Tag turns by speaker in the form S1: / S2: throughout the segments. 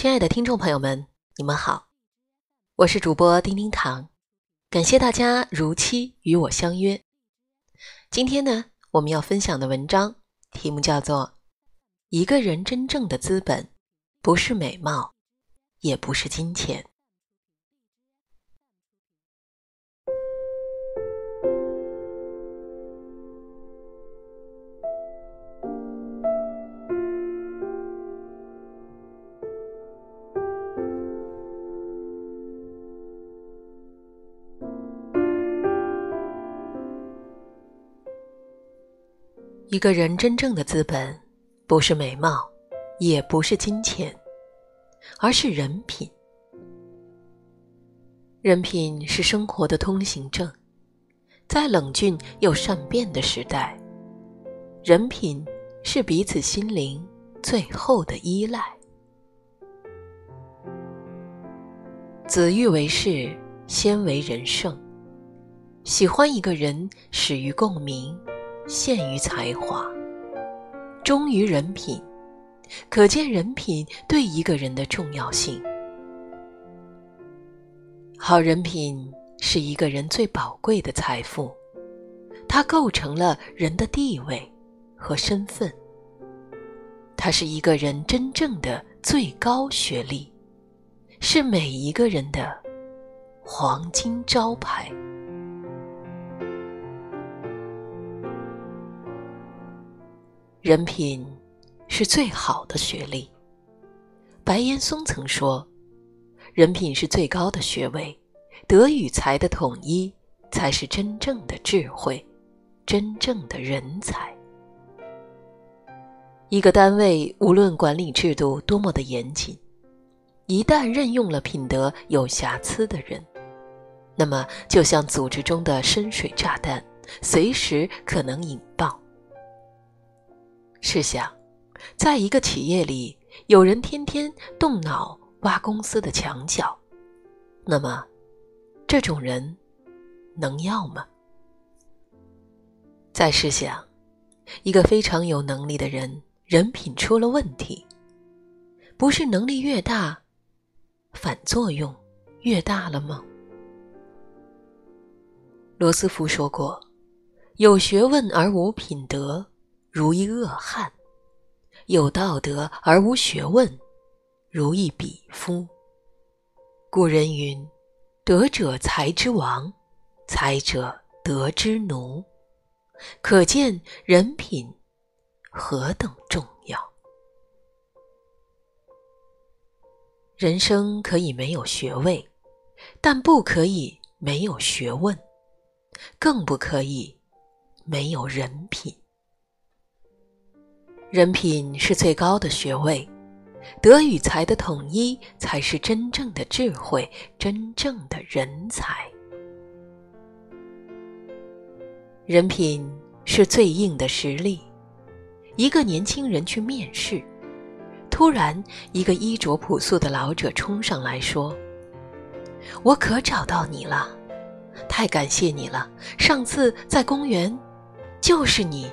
S1: 亲爱的听众朋友们，你们好，我是主播丁丁糖，感谢大家如期与我相约。今天呢，我们要分享的文章题目叫做《一个人真正的资本，不是美貌，也不是金钱》。一个人真正的资本，不是美貌，也不是金钱，而是人品。人品是生活的通行证，在冷峻又善变的时代，人品是彼此心灵最后的依赖。子欲为事，先为人圣。喜欢一个人，始于共鸣。陷于才华，忠于人品，可见人品对一个人的重要性。好人品是一个人最宝贵的财富，它构成了人的地位和身份。它是一个人真正的最高学历，是每一个人的黄金招牌。人品是最好的学历。白岩松曾说：“人品是最高的学位，德与才的统一才是真正的智慧，真正的人才。”一个单位无论管理制度多么的严谨，一旦任用了品德有瑕疵的人，那么就像组织中的深水炸弹，随时可能引爆。试想，在一个企业里，有人天天动脑挖公司的墙角，那么，这种人能要吗？再试想，一个非常有能力的人，人品出了问题，不是能力越大，反作用越大了吗？罗斯福说过：“有学问而无品德。”如一恶汉，有道德而无学问，如一鄙夫。古人云：“德者才之王，才者德之奴。”可见人品何等重要。人生可以没有学位，但不可以没有学问，更不可以没有人品。人品是最高的学位，德与才的统一才是真正的智慧，真正的人才。人品是最硬的实力。一个年轻人去面试，突然一个衣着朴素的老者冲上来说：“我可找到你了，太感谢你了！上次在公园，就是你。”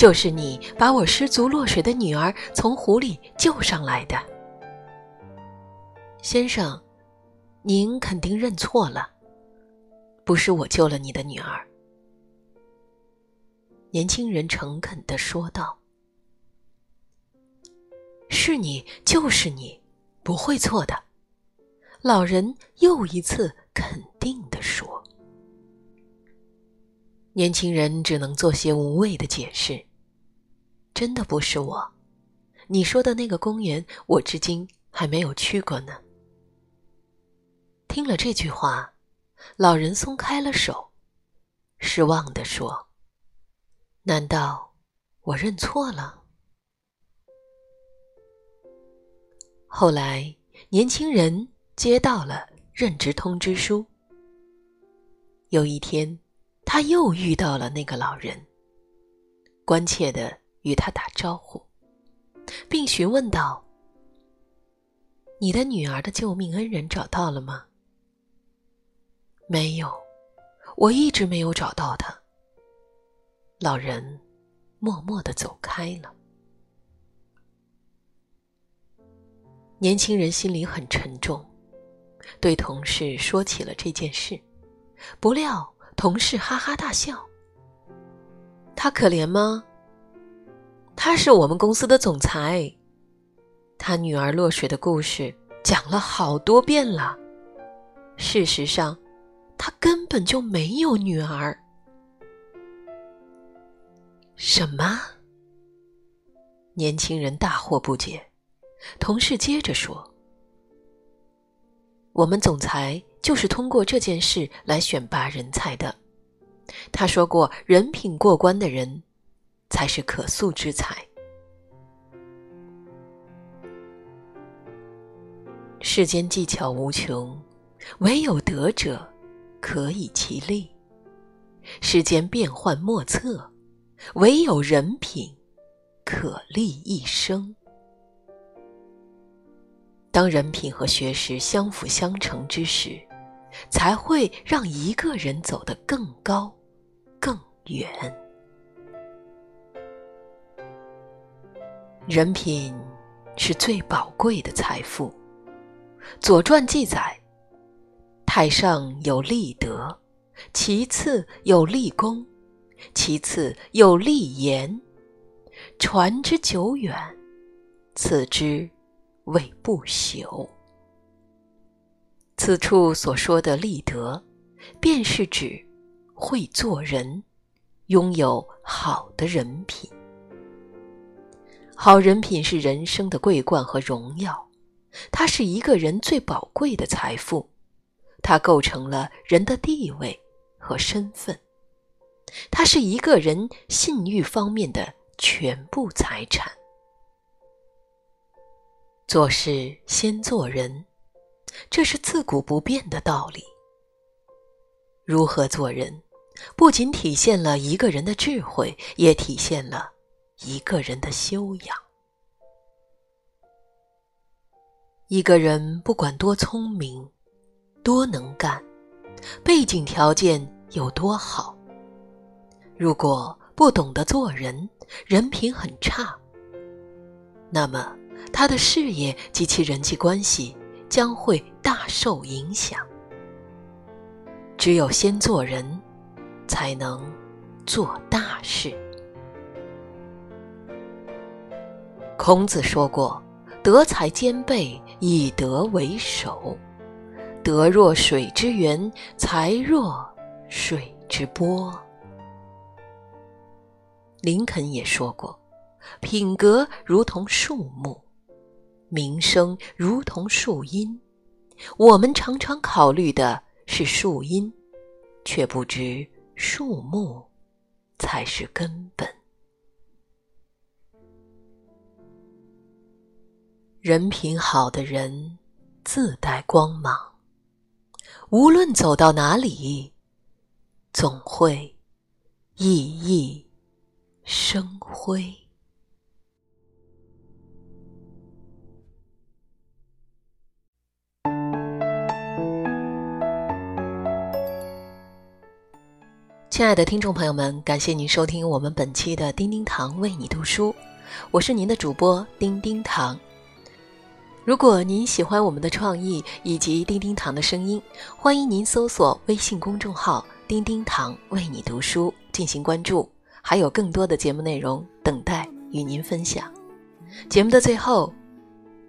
S1: 就是你把我失足落水的女儿从湖里救上来的，先生，您肯定认错了，不是我救了你的女儿。年轻人诚恳的说道：“是你，就是你，不会错的。”老人又一次肯定的说。年轻人只能做些无谓的解释。真的不是我，你说的那个公园，我至今还没有去过呢。听了这句话，老人松开了手，失望地说：“难道我认错了？”后来，年轻人接到了任职通知书。有一天，他又遇到了那个老人，关切的。与他打招呼，并询问道：“你的女儿的救命恩人找到了吗？”“没有，我一直没有找到他。”老人默默的走开了。年轻人心里很沉重，对同事说起了这件事，不料同事哈哈大笑。他可怜吗？他是我们公司的总裁，他女儿落水的故事讲了好多遍了。事实上，他根本就没有女儿。什么？年轻人大惑不解。同事接着说：“我们总裁就是通过这件事来选拔人才的。他说过，人品过关的人。”才是可塑之才。世间技巧无穷，唯有德者可以其利；世间变幻莫测，唯有人品可立一生。当人品和学识相辅相成之时，才会让一个人走得更高、更远。人品是最宝贵的财富。《左传》记载：太上有立德，其次有立功，其次有立言。传之久远，此之谓不朽。此处所说的立德，便是指会做人，拥有好的人品。好人品是人生的桂冠和荣耀，它是一个人最宝贵的财富，它构成了人的地位和身份，它是一个人信誉方面的全部财产。做事先做人，这是自古不变的道理。如何做人，不仅体现了一个人的智慧，也体现了。一个人的修养，一个人不管多聪明、多能干，背景条件有多好，如果不懂得做人，人品很差，那么他的事业及其人际关系将会大受影响。只有先做人，才能做大事。孔子说过：“德才兼备，以德为首。德若水之源，才若水之波。”林肯也说过：“品格如同树木，名声如同树荫。”我们常常考虑的是树荫，却不知树木才是根本。人品好的人，自带光芒，无论走到哪里，总会熠熠生辉。亲爱的听众朋友们，感谢您收听我们本期的叮叮堂为你读书，我是您的主播叮叮堂。如果您喜欢我们的创意以及叮叮糖的声音，欢迎您搜索微信公众号“叮叮糖为你读书”进行关注，还有更多的节目内容等待与您分享。节目的最后，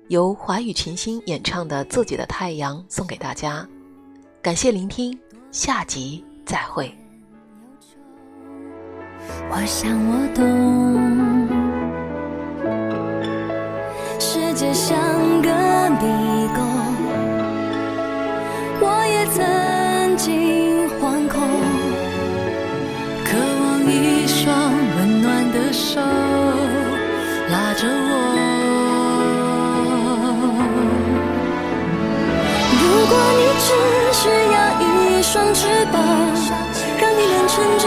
S1: 由华语群星演唱的《自己的太阳》送给大家，感谢聆听，下集再会。我想我懂。世界像手拉着我。如果你只需要一双翅膀，让你能乘着